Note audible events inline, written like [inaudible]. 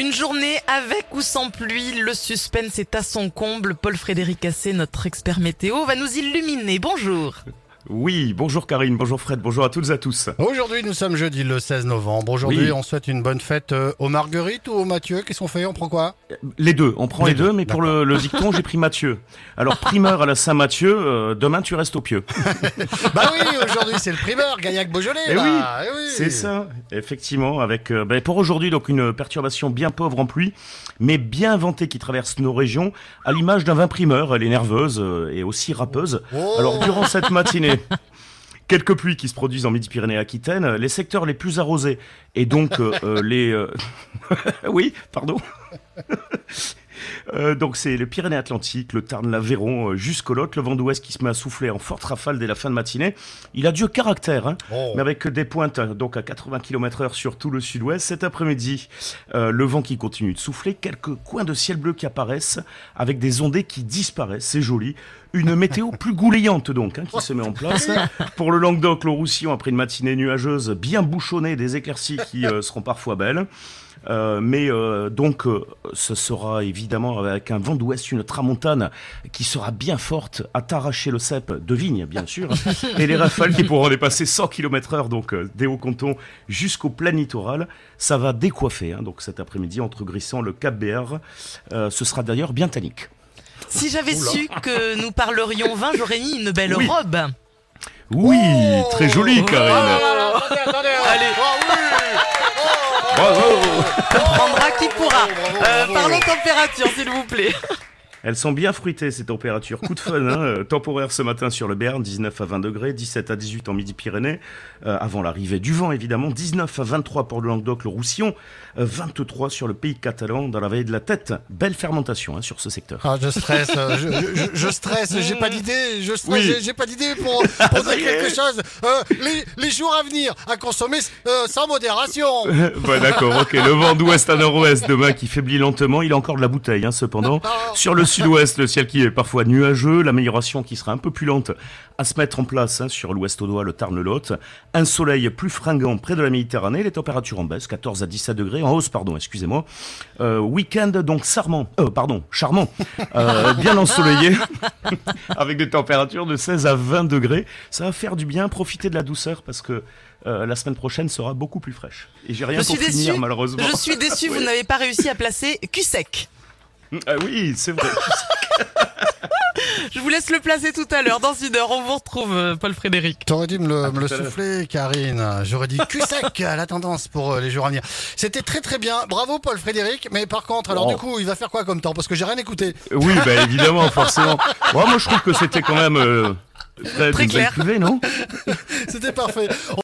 Une journée avec ou sans pluie, le suspense est à son comble. Paul Frédéric Assé, notre expert météo, va nous illuminer. Bonjour. Oui, bonjour Karine, bonjour Fred, bonjour à toutes et à tous. Aujourd'hui, nous sommes jeudi le 16 novembre. Aujourd'hui, Oui. on souhaite une bonne fête euh, aux Marguerites ou aux Mathieu. Qu'est-ce qu'on fait? On prend quoi? Les deux, on prend Les les, deux, deux, mais pour le, le dicton, j'ai pris Mathieu. Alors, primeur à la Saint-Mathieu, euh, demain tu restes au pieu. [laughs] Bah oui, aujourd'hui, c'est le primeur, Gaillac-Beaujolais. Eh là. oui, Eh oui. C'est ça, effectivement, avec euh, ben, pour aujourd'hui donc une perturbation bien pauvre en pluie, mais bien ventée qui traverse nos régions, à l'image d'un vin primeur, elle est nerveuse euh, et aussi râpeuse. Oh. Alors durant cette matinée, quelques pluies qui se produisent en Midi-Pyrénées-Aquitaine, les secteurs les plus arrosés et donc euh, euh, les euh, [laughs] oui, pardon. Euh, donc c'est les Pyrénées-Atlantiques, le Tarn, l'Aveyron, euh, jusqu'au Lot, le vent d'ouest qui se met à souffler en forte rafale dès la fin de matinée. Il a du caractère, hein, Oh. mais avec des pointes euh, donc à 80 km heure sur tout le sud-ouest. Cet après-midi, euh, le vent qui continue de souffler, quelques coins de ciel bleu qui apparaissent, avec des ondées qui disparaissent, c'est joli. Une météo [laughs] plus goulayante donc, hein, qui se met en place. Pour le Languedoc, le Roussillon, après une matinée nuageuse bien bouchonnée, des éclaircies qui euh, seront parfois belles. Euh, mais euh, donc, euh, ce sera évidemment avec un vent d'ouest, une tramontane qui sera bien forte à t'arracher le cep de vigne, bien sûr, [laughs] et les rafales qui pourront dépasser 100 km heure, donc euh, des hauts-cantons jusqu'au plein littoral. Ça va décoiffer, hein, donc cet après-midi, entre Grissant, le Cap BR. Euh, ce sera d'ailleurs bien tannique. Si j'avais Oula. su que nous parlerions vin, j'aurais mis une belle Oui. robe. Oui, Oh très joli, Ah, Karine. attendez, attendez. Allez. Oh, oui. Bravo. Comprendra qui pourra. Euh, parlons température, s'il vous plaît. Elles sont bien fruitées ces températures. Coup de fun, hein, euh, temporaire ce matin sur le Béarn, 19 à 20 degrés, 17 à 18 en Midi-Pyrénées, euh, avant l'arrivée du vent évidemment, 19 à 23 pour le Languedoc, le Roussillon, euh, 23 sur le pays catalan dans la vallée de la Tête. Belle fermentation hein, sur ce secteur. Ah, je stresse, euh, je, je- je stresse, j'ai pas d'idée, je stresse, Oui. j'ai- pas d'idée pour, pour [laughs] dire quelque chose. Euh, les, les jours à venir, à consommer euh, sans modération. [laughs] Bon, d'accord, ok. Le vent d'ouest à nord-ouest demain qui faiblit lentement. Il a encore de la bouteille, hein, cependant. [laughs] Sur le sud-ouest, le ciel qui est parfois nuageux. L'amélioration qui sera un peu plus lente à se mettre en place hein, sur l'ouest audois, le Tarn-le-Lot. Un soleil plus fringant près de la Méditerranée. Les températures en baisse, 14 à 17 degrés. En hausse, pardon, excusez-moi. Euh, Week-end donc charmant. Euh, pardon, charmant. Euh, bien ensoleillé. [laughs] avec des températures de 16 à 20 degrés. Ça va faire du bien. Profitez de la douceur parce que euh, la semaine prochaine sera beaucoup plus fraîche. Et j'ai rien Je suis pour finir, déçu. malheureusement. Je suis déçu, vous n'avez pas réussi à placer Cusec. Ah oui, c'est vrai. [laughs] Je vous laisse le placer tout à l'heure. Dans une heure, on vous retrouve, euh, Paul Frédéric. T'aurais dû me le, me souffler, Karine. J'aurais dit cul sec à [laughs] la tendance pour euh, les jours à venir. C'était très très bien. Bravo, Paul Frédéric. Mais par contre, alors Oh. du coup, il va faire quoi comme temps? Parce que j'ai rien écouté. oui, bah évidemment, forcément. [laughs] Ouais, moi, je trouve que c'était quand même euh, très, Très clair. non? C'était parfait.